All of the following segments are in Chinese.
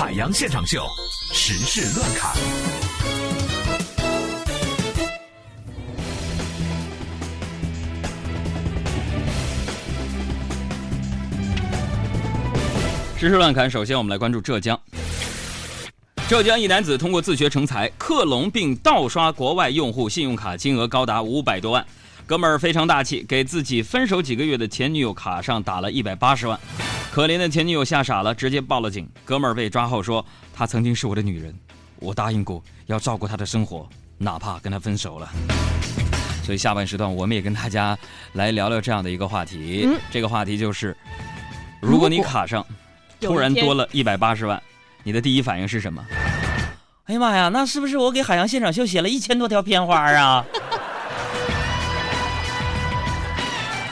海洋现场秀，时事乱侃。时事乱侃，首先我们来关注浙江。浙江一男子通过自学成才克隆并盗刷国外用户信用卡，金额高达五百多万。哥们儿非常大气，给自己分手几个月的前女友卡上打了一百八十万。可怜的前女友吓傻了，直接报了警。哥们儿被抓后说：“她曾经是我的女人，我答应过要照顾她的生活，哪怕跟她分手了。”所以下半时段我们也跟大家来聊聊这样的一个话题。嗯这个话题就是，如果你卡上突然多了一百八十万，你的第一反应是什么？哎呀妈呀，那是不是我给海洋现场秀写了一千多条片花啊？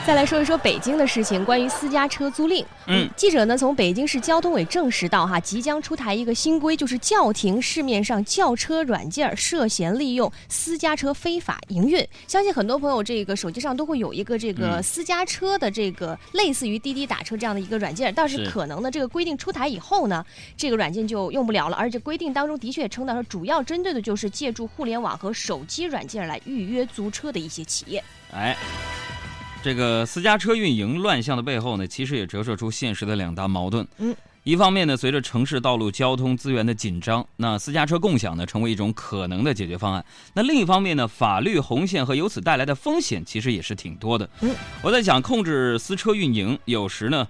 再来说一说北京的事情，关于私家车租赁。嗯记者呢从北京市交通委证实到，哈，即将出台一个新规，就是叫停市面上轿车软件涉嫌利用私家车非法营运。相信很多朋友这个手机上都会有一个这个嗯私家车的这个类似于滴滴打车这样的一个软件，但是是可能呢这个规定出台以后呢，这个软件就用不了了。而且规定当中的确称到说，主要针对的就是借助互联网和手机软件来预约租车的一些企业。哎，这个私家车运营乱象的背后呢，其实也折射出现实的两大矛盾。嗯，一方面呢，随着城市道路交通资源的紧张，那私家车共享呢成为一种可能的解决方案。那另一方面呢，法律红线和由此带来的风险其实也是挺多的。嗯，我在想，控制私车运营有时呢。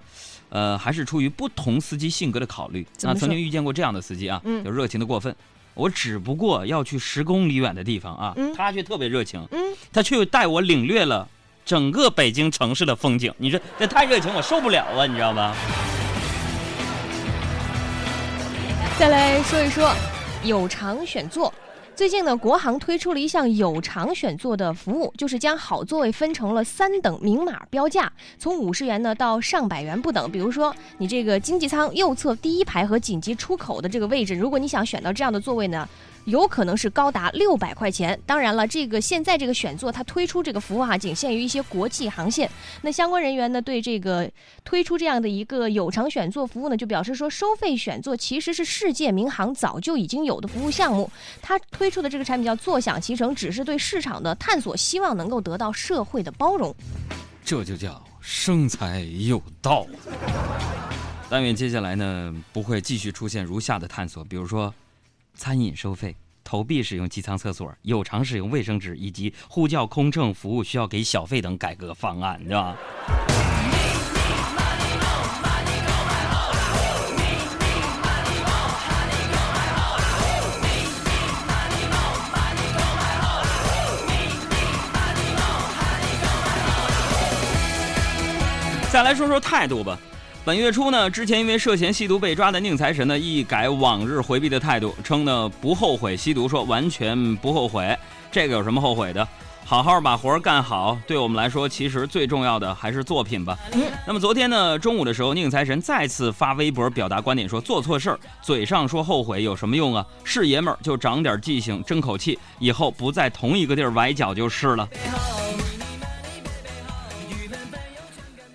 呃，还是出于不同司机性格的考虑。那曾经遇见过这样的司机啊，嗯就热情的过分。我只不过要去十公里远的地方啊，嗯他却特别热情。嗯，他却带我领略了整个北京城市的风景。你说这太热情，我受不了啊，你知道吗？再来说一说有偿选座。最近呢，国航推出了一项有偿选座的服务，就是将好座位分成了三等明码标价，从五十元呢到上百元不等。比如说，你这个经济舱右侧第一排和紧急出口的这个位置，如果你想选到这样的座位呢，有可能是高达六百块钱。当然了，这个现在这个选座它推出这个服务哈、仅限于一些国际航线。那相关人员呢，对这个推出这样的一个有偿选座服务呢，就表示说，收费选座其实是世界民航早就已经有的服务项目。它推出的这个产品叫“坐享其成”，只是对市场的探索，希望能够得到社会的包容。这就叫生财有道。但愿接下来呢，不会继续出现如下的探索，比如说，餐饮收费。投币使用机舱厕所、有偿使用卫生纸以及呼叫空乘服务需要给小费等改革方案，对吧？再来说说态度吧。本月初呢，之前因为涉嫌吸毒被抓的宁财神呢，一改往日回避的态度，称呢不后悔吸毒，说完全不后悔。这个有什么后悔的？好好把活儿干好，对我们来说，其实最重要的还是作品吧。那么昨天呢，中午的时候，宁财神再次发微博表达观点，说做错事儿，嘴上说后悔有什么用啊？是爷们儿就长点记性，争口气，以后不在同一个地儿崴脚就是了。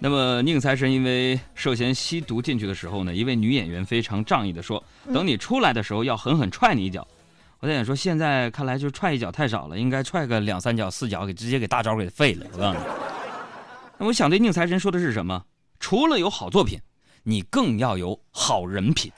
那么宁财神因为涉嫌吸毒进去的时候呢，一位女演员非常仗义的说：“等你出来的时候，要狠狠踹你一脚。”我在想说，现在看来就踹一脚太少了，应该踹个两三脚、四脚，给直接给大招给废了。我告诉你，那我想对宁财神说的是什么？除了有好作品，你更要有好人品。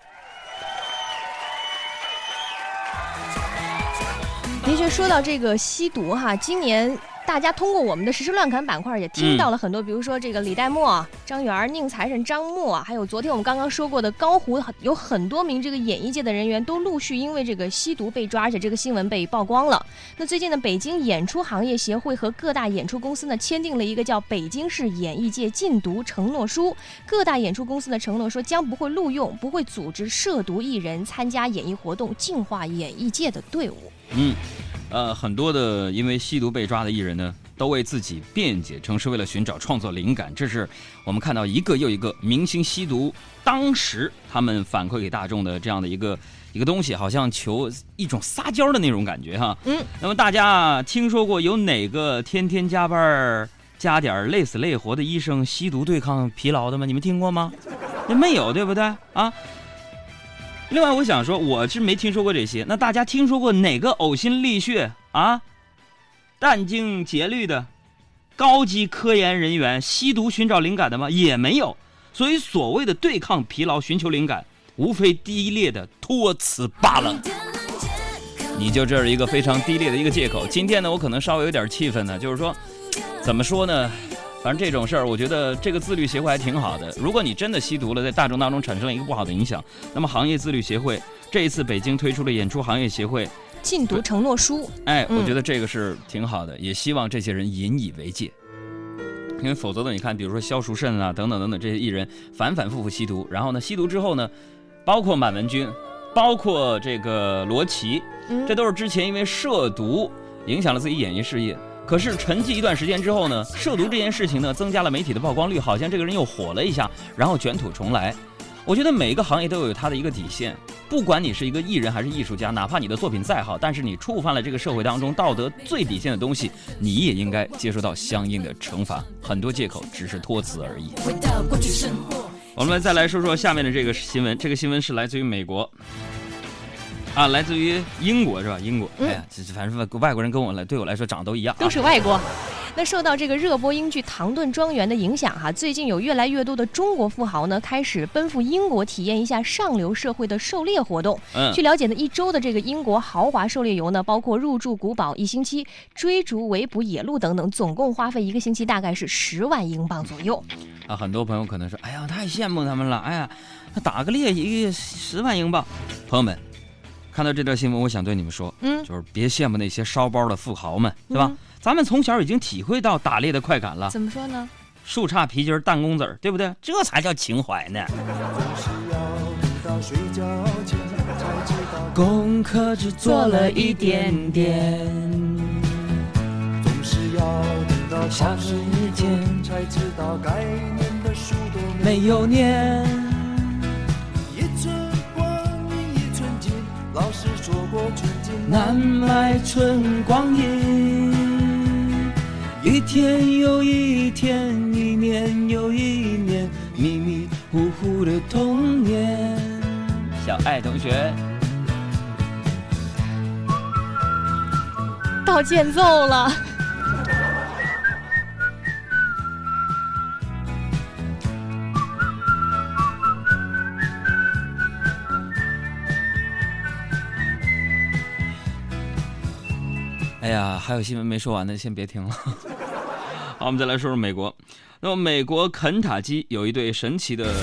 的确，说到这个吸毒哈，今年大家通过我们的实时乱侃板块也听到了很多，比如说这个李代沫、张元、宁财神、张默，还有昨天我们刚刚说过的高胡，有很多名这个演艺界的人员都陆续因为这个吸毒被抓，而且这个新闻被曝光了。那最近呢，北京演出行业协会和各大演出公司呢签订了一个叫《北京市演艺界禁毒承诺书》，各大演出公司呢承诺说将不会录用、不会组织涉毒艺人参加演艺活动，净化演艺界的队伍。嗯，呃，很多的因为吸毒被抓的艺人呢，都为自己辩解，称是为了寻找创作灵感。这是我们看到一个又一个明星吸毒，当时他们反馈给大众的这样的一个一个东西，好像求一种撒娇的那种感觉哈。嗯，那么大家听说过有哪个天天加班儿加点儿累死累活的医生吸毒对抗疲劳的吗？你们听过吗？那没有，对不对啊？另外，我想说，我是没听说过这些。那大家听说过哪个呕心沥血啊、殚精竭虑的高级科研人员吸毒寻找灵感的吗？也没有。所以，所谓的对抗疲劳、寻求灵感，无非低劣的托词罢了。你就这是一个非常低劣的一个借口。今天呢，我可能稍微有点气愤呢，就是说，怎么说呢？反正这种事儿，我觉得这个自律协会还挺好的。如果你真的吸毒了，在大众当中产生了一个不好的影响，那么行业自律协会这一次北京推出了演出行业协会禁毒承诺书，哎，嗯我觉得这个是挺好的，也希望这些人引以为戒。因为否则的，你看，比如说萧淑慎啊，等等等等这些艺人反反复复吸毒，然后呢，吸毒之后呢，包括满文军，包括这个罗琦，嗯这都是之前因为涉毒影响了自己演艺事业。可是沉寂一段时间之后呢，涉毒这件事情呢，增加了媒体的曝光率，好像这个人又火了一下，然后卷土重来。我觉得每一个行业都有它的一个底线，不管你是一个艺人还是艺术家，哪怕你的作品再好，但是你触犯了这个社会当中道德最底线的东西，你也应该接受到相应的惩罚。很多借口只是托词而已。回到过去生活。我们再来说说下面的这个新闻，这个新闻是来自于美国，啊，来自于英国是吧？英国，嗯哎呀，这这反正外国人跟我来对我来说长得都一样、啊，都是外国。那受到这个热播英剧《唐顿庄园》的影响哈，最近有越来越多的中国富豪呢开始奔赴英国体验一下上流社会的狩猎活动。嗯据了解呢，一周的这个英国豪华狩猎游呢，包括入住古堡一星期、追逐围捕野鹿等等，总共花费一个星期大概是十万英镑左右。啊，很多朋友可能说，哎呀，太羡慕他们了，哎呀，打个猎一个月十万英镑，朋友们，看到这条新闻，我想对你们说，嗯，就是别羡慕那些烧包的富豪们，对吧？嗯咱们从小已经体会到打猎的快感了，怎么说呢？树杈皮筋弹弓子儿，对不对？这才叫情怀呢。功课只做了一点点，总是要等到下考试个以后一天才知道该念的书都没有念。南来春光阴，一天又一天，一年又一年，迷迷糊糊的童年。小爱同学，到间奏了。哎呀，还有新闻没说完呢，先别听了。好，我们再来说说美国。那么，美国肯塔基有一对神奇的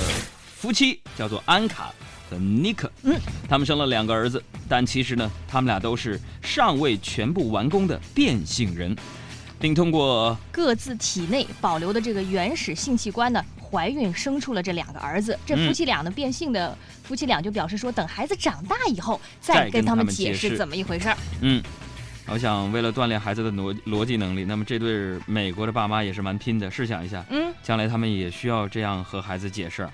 夫妻，叫做安卡和尼克。嗯，他们生了两个儿子，但其实呢，他们俩都是尚未全部完工的变性人，并通过各自体内保留的这个原始性器官呢，怀孕生出了这两个儿子。这嗯夫妻俩呢，变性的夫妻俩就表示说，等孩子长大以后再再跟他们解释怎么一回事儿。嗯，我想为了锻炼孩子的逻逻辑能力，那么这对美国的爸妈也是蛮拼的。试想一下，嗯，将来他们也需要这样和孩子解释。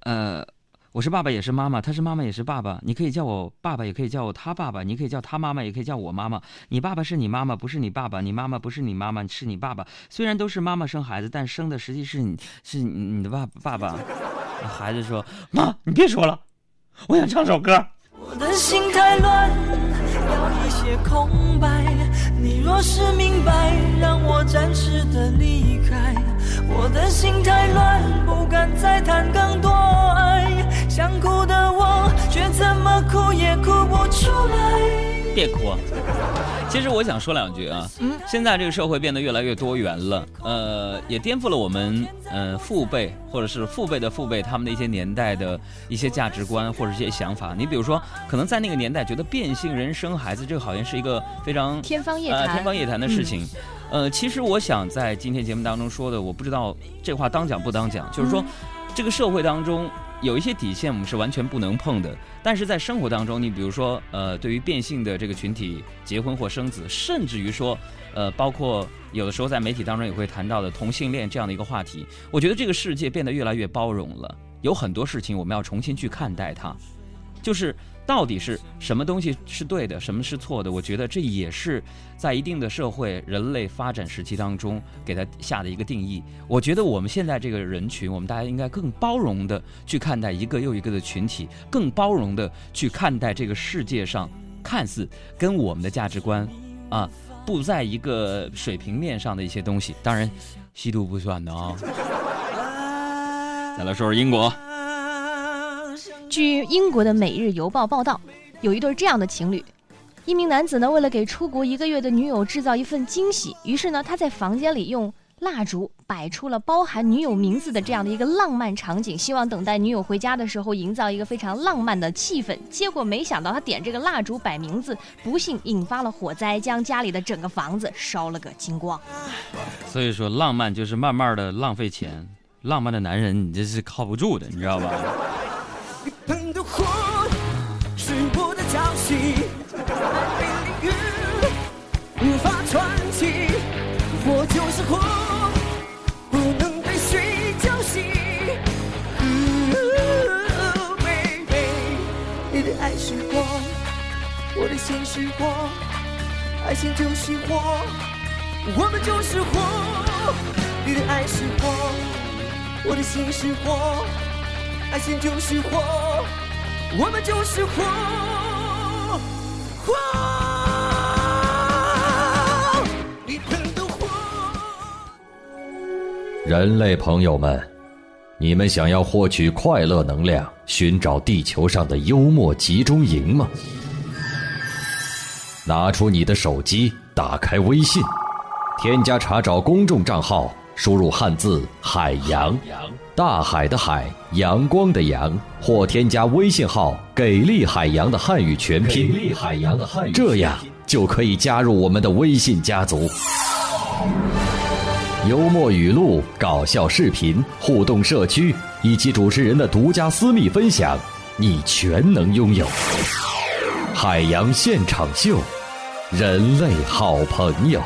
呃，我是爸爸也是妈妈，他是妈妈也是爸爸。你可以叫我爸爸，也可以叫我他爸爸；你可以叫他妈妈，也可以叫我妈妈。你爸爸是你妈妈，不是你爸爸；你妈妈不是你妈妈，是你爸爸。虽然都是妈妈生孩子，但生的实际是你，是你你的爸爸爸。孩子说：“妈，你别说了，我想唱首歌。”我的心太乱，些空白。你若是明白，让我暂时的离开。我的心太乱，不敢再谈更多爱。想哭的我，却怎么哭也哭不出来。别哭。其实我想说两句啊，嗯现在这个社会变得越来越多元了，呃，也颠覆了我们呃父辈或者是父辈的父辈他们的一些年代的一些价值观或者一些想法。你比如说，可能在那个年代觉得变性人生孩子这个好像是一个非常天方夜呃谭。天方夜谭的事情。呃，其实我想在今天节目当中说的，我不知道这话当讲不当讲，就是说，这个社会当中有一些底线我们是完全不能碰的，但是在生活当中，你比如说，呃，对于变性的这个群体结婚或生子，甚至于说，呃，包括有的时候在媒体当中也会谈到的同性恋这样的一个话题，我觉得这个世界变得越来越包容了，有很多事情我们要重新去看待它。就是到底是什么东西是对的，什么是错的？我觉得这也是在一定的社会人类发展时期当中给他下的一个定义。我觉得我们现在这个人群，我们大家应该更包容的去看待一个又一个的群体，更包容的去看待这个世界上看似跟我们的价值观啊不在一个水平面上的一些东西。当然，吸毒不算的啊。再来说说英国。据英国的《每日邮报》报道，有一对这样的情侣，一名男子呢，为了给出国一个月的女友制造一份惊喜，于是呢，他在房间里用蜡烛摆出了包含女友名字的这样的一个浪漫场景，希望等待女友回家的时候营造一个非常浪漫的气氛。结果没想到，他点这个蜡烛摆名字，不幸引发了火灾，将家里的整个房子烧了个精光。所以说，浪漫就是慢慢的浪费钱。浪漫的男人，你这是靠不住的，你知道吧？你喷的火是我的娇气，被淋雨无法喘气。我就是火，不能被水浇熄。baby，你的爱是火，我的心是火，爱情就是火，我们就是火。你的爱是火，我的心是火。爱情就是火，我们就是火，火。人类朋友们，你们想要获取快乐能量，寻找地球上的幽默集中营吗？拿出你的手机，打开微信，添加查找公众账号，输入汉字“海洋”。大海的海，阳光的阳，或添加微信号“给力海洋”的汉语全拼，给力海洋的汉语，这样就可以加入我们的微信家族。幽默语录、搞笑视频、互动社区以及主持人的独家私密分享，你全能拥有。海洋现场秀，人类好朋友。